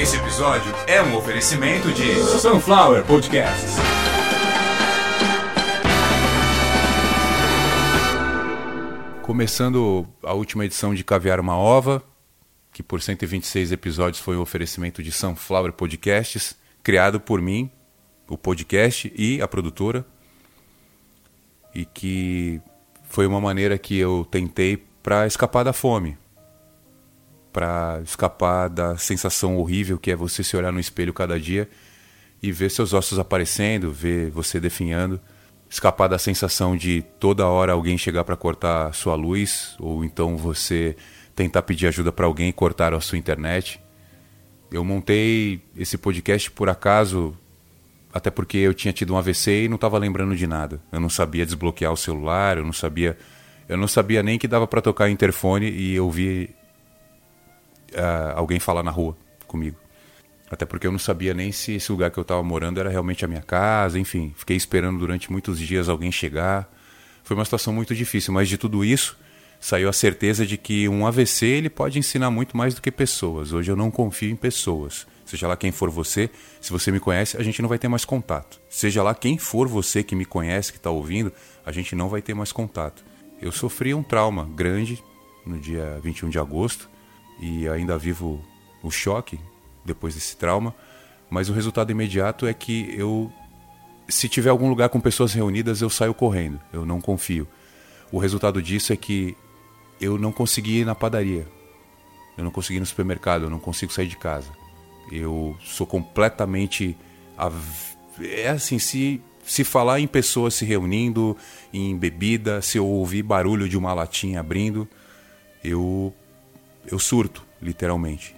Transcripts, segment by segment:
Esse episódio é um oferecimento de Sunflower Podcasts. Começando a última edição de Caviar uma Ova, que por 126 episódios foi um oferecimento de Sunflower Podcasts, criado por mim, o podcast e a produtora, e que foi uma maneira que eu tentei para escapar da fome, para escapar da sensação horrível que é você se olhar no espelho cada dia e ver seus ossos aparecendo, ver você definhando, escapar da sensação de toda hora alguém chegar para cortar sua luz ou então você tentar pedir ajuda para alguém e cortar a sua internet. Eu montei esse podcast por acaso, até porque eu tinha tido um AVC e não estava lembrando de nada. Eu não sabia desbloquear o celular, eu não sabia, eu não sabia nem que dava para tocar o interfone e ouvir uh, alguém falar na rua comigo. Até porque eu não sabia nem se esse lugar que eu estava morando era realmente a minha casa, enfim, fiquei esperando durante muitos dias alguém chegar. Foi uma situação muito difícil, mas de tudo isso saiu a certeza de que um AVC ele pode ensinar muito mais do que pessoas. Hoje eu não confio em pessoas. Seja lá quem for você, se você me conhece, a gente não vai ter mais contato. Seja lá quem for você que me conhece, que está ouvindo, a gente não vai ter mais contato. Eu sofri um trauma grande no dia 21 de agosto e ainda vivo o choque depois desse trauma, mas o resultado imediato é que eu se tiver algum lugar com pessoas reunidas, eu saio correndo. Eu não confio. O resultado disso é que eu não consegui ir na padaria. Eu não consegui ir no supermercado, eu não consigo sair de casa. Eu sou completamente é assim, se se falar em pessoas se reunindo, em bebida, se eu ouvir barulho de uma latinha abrindo, eu eu surto, literalmente.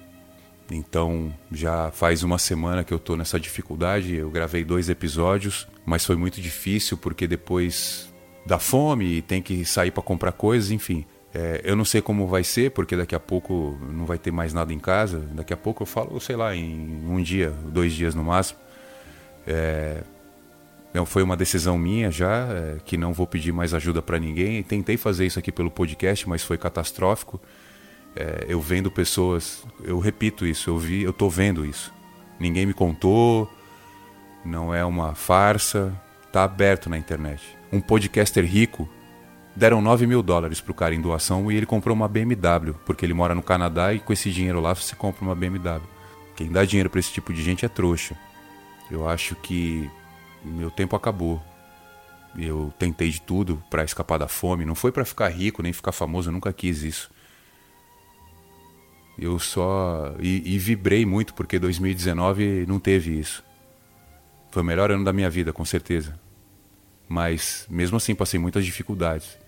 Então, já faz uma semana que eu estou nessa dificuldade. Eu gravei dois episódios, mas foi muito difícil porque depois da fome e tem que sair para comprar coisas, enfim. É, eu não sei como vai ser, porque daqui a pouco não vai ter mais nada em casa. Daqui a pouco eu falo, sei lá, em um dia, dois dias no máximo. É, foi uma decisão minha já, é, que não vou pedir mais ajuda para ninguém. Tentei fazer isso aqui pelo podcast, mas foi catastrófico. É, eu vendo pessoas, eu repito isso, eu vi, eu tô vendo isso. Ninguém me contou, não é uma farsa, tá aberto na internet. Um podcaster rico deram 9 mil dólares pro cara em doação e ele comprou uma BMW, porque ele mora no Canadá e com esse dinheiro lá você compra uma BMW. Quem dá dinheiro para esse tipo de gente é trouxa. Eu acho que meu tempo acabou. Eu tentei de tudo para escapar da fome, não foi para ficar rico nem ficar famoso, eu nunca quis isso. Eu só. E, e, vibrei muito porque 2019 não teve isso. Foi o melhor ano da minha vida, com certeza. Mas mesmo assim passei muitas dificuldades.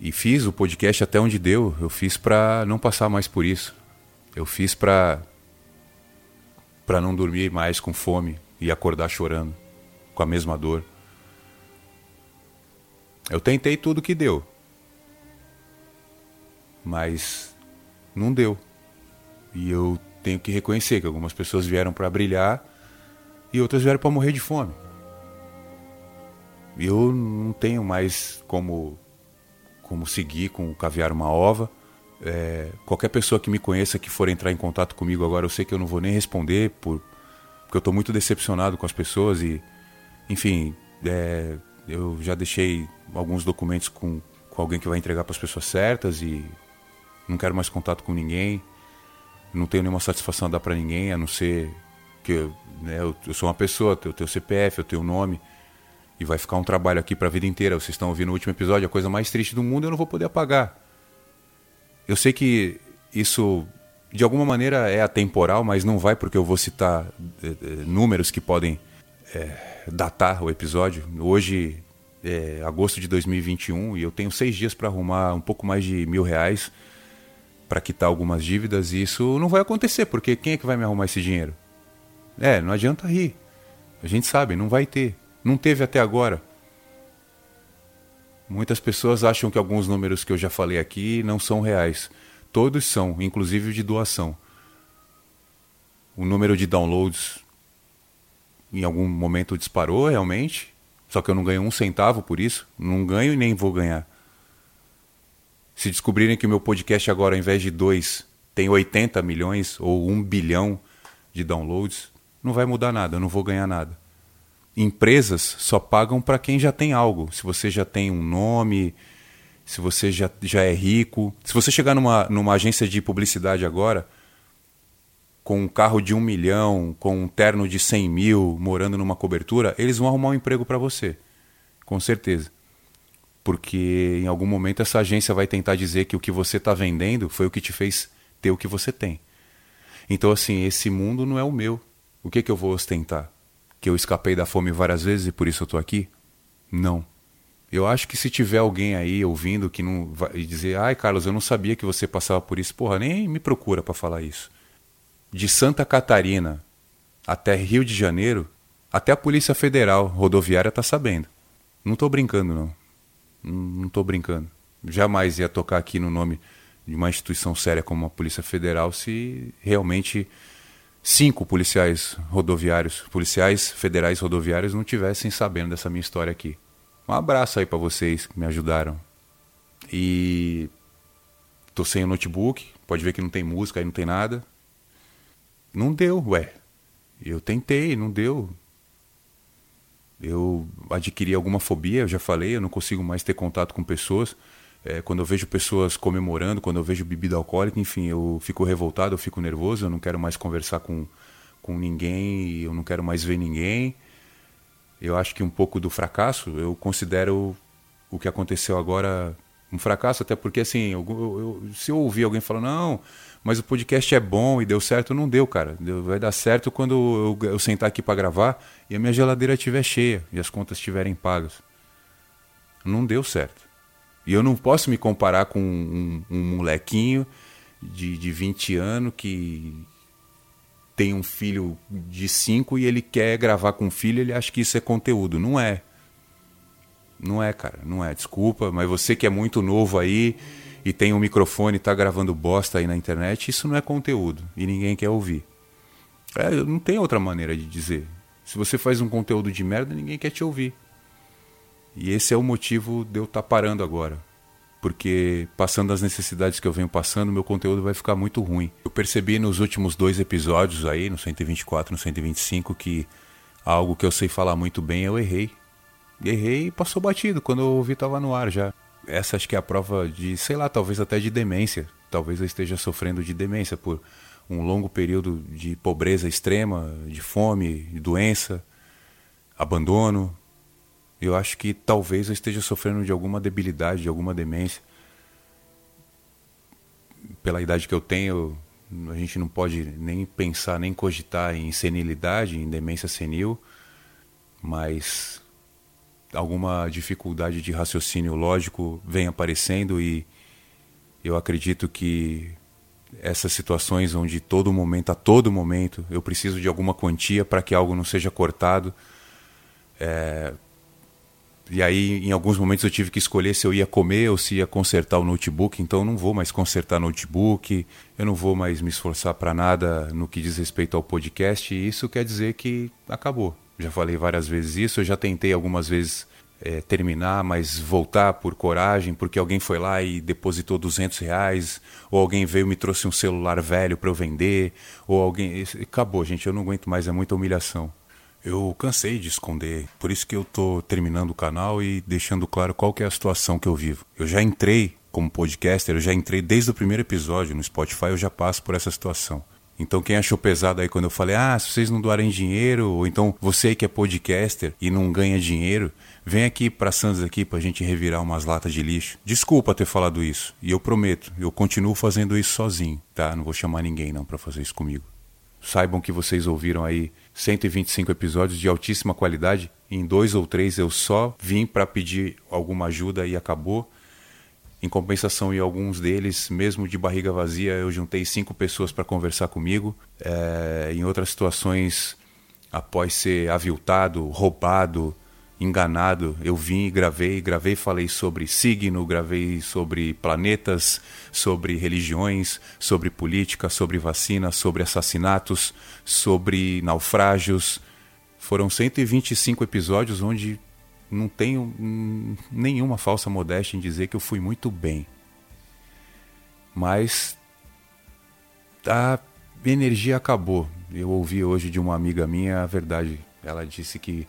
E fiz o podcast até onde deu. Eu fiz para não passar mais por isso. Eu fiz para para não dormir mais com fome e acordar chorando, com a mesma dor. Eu tentei tudo que deu. Mas não deu. E eu tenho que reconhecer que algumas pessoas vieram para brilhar e outras vieram para morrer de fome. Eu não tenho mais como como seguir com o caviar uma ova. É, qualquer pessoa que me conheça que for entrar em contato comigo agora, eu sei que eu não vou nem responder por porque eu estou muito decepcionado com as pessoas e, enfim, é, eu já deixei alguns documentos com, com alguém que vai entregar para as pessoas certas e não quero mais contato com ninguém não tenho nenhuma satisfação a dar para ninguém, a não ser que eu, né, eu, eu, sou uma pessoa, eu tenho CPF, eu tenho nome, e vai ficar um trabalho aqui para a vida inteira. Vocês estão ouvindo o último episódio, a coisa mais triste do mundo, eu não vou poder apagar. Eu sei que isso, de alguma maneira, é atemporal, mas não vai porque eu vou citar é, é, números que podem é, datar o episódio. Hoje é agosto de 2021 e eu tenho seis dias para arrumar um pouco mais de mil reais para quitar algumas dívidas e isso não vai acontecer, porque quem é que vai me arrumar esse dinheiro? É, não adianta rir. A gente sabe, não vai ter. Não teve até agora. Muitas pessoas acham que alguns números que eu já falei aqui não são reais. Todos são, inclusive o de doação. O número de downloads em algum momento disparou realmente, só que eu não ganho um centavo por isso. Não ganho e nem vou ganhar. Se descobrirem que o meu podcast agora, ao invés de dois, tem 80 milhões ou um bilhão de downloads, não vai mudar nada, eu não vou ganhar nada. Empresas só pagam para quem já tem algo. Se você já tem um nome, se você já, já é rico. Se você chegar numa, numa agência de publicidade agora, com um carro de um milhão, com um terno de 100 mil, morando numa cobertura, eles vão arrumar um emprego para você. Com certeza. Porque em algum momento essa agência vai tentar dizer que o que você está vendendo foi o que te fez ter o que você tem. Então, assim, esse mundo não é o meu. O que, que eu vou ostentar? Que eu escapei da fome várias vezes e por isso eu estou aqui? Não. Eu acho que se tiver alguém aí ouvindo que não vai dizer, ai Carlos, eu não sabia que você passava por isso, porra, nem me procura para falar isso. De Santa Catarina até Rio de Janeiro, até a Polícia Federal Rodoviária tá sabendo. Não estou brincando, não. Não estou brincando. Jamais ia tocar aqui no nome de uma instituição séria como a Polícia Federal se realmente cinco policiais rodoviários, policiais federais rodoviários não tivessem sabendo dessa minha história aqui. Um abraço aí para vocês que me ajudaram. E tô sem o notebook, pode ver que não tem música aí, não tem nada. Não deu, ué. Eu tentei, não deu. Eu adquiri alguma fobia, eu já falei, eu não consigo mais ter contato com pessoas. É, quando eu vejo pessoas comemorando, quando eu vejo bebida alcoólica, enfim, eu fico revoltado, eu fico nervoso, eu não quero mais conversar com, com ninguém, eu não quero mais ver ninguém. Eu acho que um pouco do fracasso, eu considero o que aconteceu agora um fracasso, até porque assim, eu, eu, se eu ouvir alguém falando, não, mas o podcast é bom e deu certo, não deu, cara. Deu, vai dar certo quando eu, eu sentar aqui para gravar e a minha geladeira estiver cheia e as contas estiverem pagas. Não deu certo. E eu não posso me comparar com um, um molequinho de, de 20 anos que tem um filho de 5 e ele quer gravar com o filho, ele acha que isso é conteúdo. Não é. Não é, cara. Não é. Desculpa, mas você que é muito novo aí e tem um microfone e tá gravando bosta aí na internet, isso não é conteúdo e ninguém quer ouvir. É, não tem outra maneira de dizer. Se você faz um conteúdo de merda, ninguém quer te ouvir. E esse é o motivo de eu estar tá parando agora. Porque passando as necessidades que eu venho passando, meu conteúdo vai ficar muito ruim. Eu percebi nos últimos dois episódios aí, no 124 no 125, que algo que eu sei falar muito bem eu errei. Errei e passou batido. Quando eu ouvi, estava no ar já. Essa acho que é a prova de, sei lá, talvez até de demência. Talvez eu esteja sofrendo de demência por um longo período de pobreza extrema, de fome, de doença, abandono, eu acho que talvez eu esteja sofrendo de alguma debilidade, de alguma demência. Pela idade que eu tenho, a gente não pode nem pensar, nem cogitar em senilidade, em demência senil, mas alguma dificuldade de raciocínio lógico vem aparecendo e eu acredito que essas situações onde todo momento, a todo momento, eu preciso de alguma quantia para que algo não seja cortado, é, e aí, em alguns momentos, eu tive que escolher se eu ia comer ou se ia consertar o notebook. Então, eu não vou mais consertar notebook, eu não vou mais me esforçar para nada no que diz respeito ao podcast. E isso quer dizer que acabou. Já falei várias vezes isso, eu já tentei algumas vezes é, terminar, mas voltar por coragem, porque alguém foi lá e depositou 200 reais, ou alguém veio e me trouxe um celular velho para eu vender, ou alguém. Acabou, gente, eu não aguento mais, é muita humilhação. Eu cansei de esconder, por isso que eu tô terminando o canal e deixando claro qual que é a situação que eu vivo. Eu já entrei como podcaster, eu já entrei desde o primeiro episódio no Spotify, eu já passo por essa situação. Então quem achou pesado aí quando eu falei, ah, se vocês não doarem dinheiro, ou então você que é podcaster e não ganha dinheiro, vem aqui para Santos aqui pra gente revirar umas latas de lixo. Desculpa ter falado isso, e eu prometo, eu continuo fazendo isso sozinho, tá? Não vou chamar ninguém não para fazer isso comigo. Saibam que vocês ouviram aí 125 episódios de altíssima qualidade. Em dois ou três eu só vim para pedir alguma ajuda e acabou. Em compensação, em alguns deles, mesmo de barriga vazia, eu juntei cinco pessoas para conversar comigo. É, em outras situações, após ser aviltado, roubado, enganado. Eu vim e gravei, gravei e falei sobre signo, gravei sobre planetas, sobre religiões, sobre política, sobre vacina, sobre assassinatos, sobre naufrágios. Foram 125 episódios onde não tenho nenhuma falsa modéstia em dizer que eu fui muito bem. Mas a energia acabou. Eu ouvi hoje de uma amiga minha a verdade. Ela disse que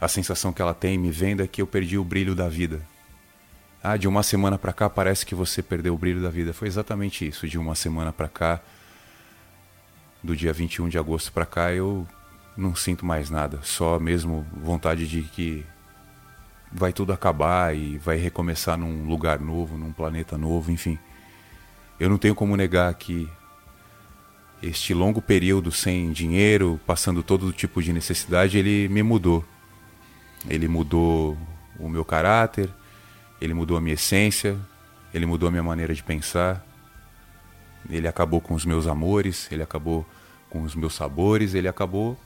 a sensação que ela tem me vendo é que eu perdi o brilho da vida. Ah, de uma semana para cá parece que você perdeu o brilho da vida. Foi exatamente isso. De uma semana para cá, do dia 21 de agosto para cá, eu não sinto mais nada. Só mesmo vontade de que vai tudo acabar e vai recomeçar num lugar novo, num planeta novo, enfim. Eu não tenho como negar que este longo período sem dinheiro, passando todo tipo de necessidade, ele me mudou. Ele mudou o meu caráter, ele mudou a minha essência, ele mudou a minha maneira de pensar. Ele acabou com os meus amores, ele acabou com os meus sabores, ele acabou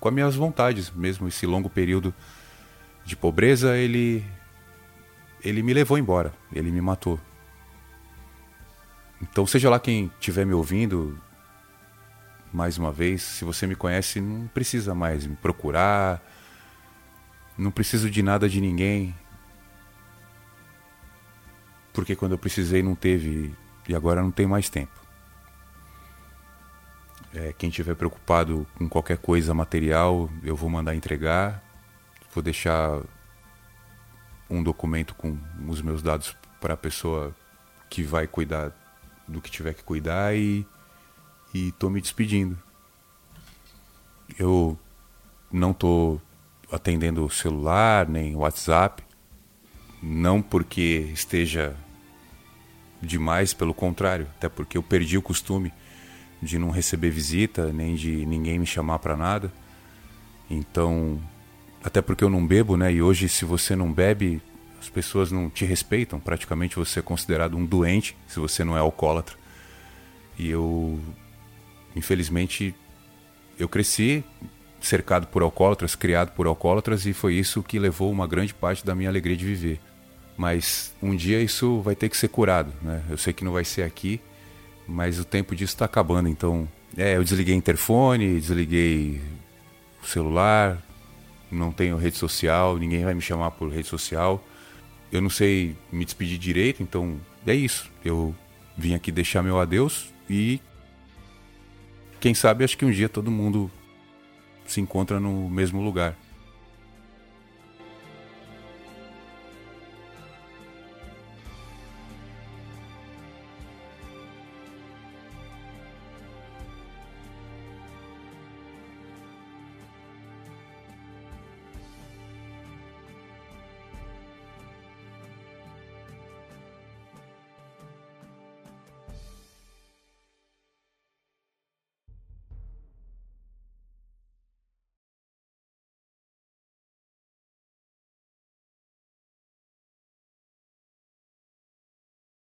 com as minhas vontades, mesmo esse longo período de pobreza, ele ele me levou embora, ele me matou. Então, seja lá quem estiver me ouvindo, mais uma vez, se você me conhece, não precisa mais me procurar, não preciso de nada de ninguém. Porque quando eu precisei não teve e agora não tem mais tempo. É, quem estiver preocupado com qualquer coisa material, eu vou mandar entregar. Vou deixar um documento com os meus dados para a pessoa que vai cuidar do que tiver que cuidar e e tô me despedindo. Eu não tô atendendo o celular nem WhatsApp, não porque esteja demais, pelo contrário, até porque eu perdi o costume de não receber visita, nem de ninguém me chamar para nada. Então, até porque eu não bebo, né? E hoje se você não bebe, as pessoas não te respeitam, praticamente você é considerado um doente se você não é alcoólatra. E eu infelizmente eu cresci cercado por alcoólatras, criado por alcoólatras e foi isso que levou uma grande parte da minha alegria de viver. Mas um dia isso vai ter que ser curado, né? Eu sei que não vai ser aqui, mas o tempo disso está acabando. Então, é, eu desliguei o interfone, desliguei o celular, não tenho rede social, ninguém vai me chamar por rede social. Eu não sei me despedir direito, então é isso. Eu vim aqui deixar meu adeus e quem sabe acho que um dia todo mundo se encontra no mesmo lugar.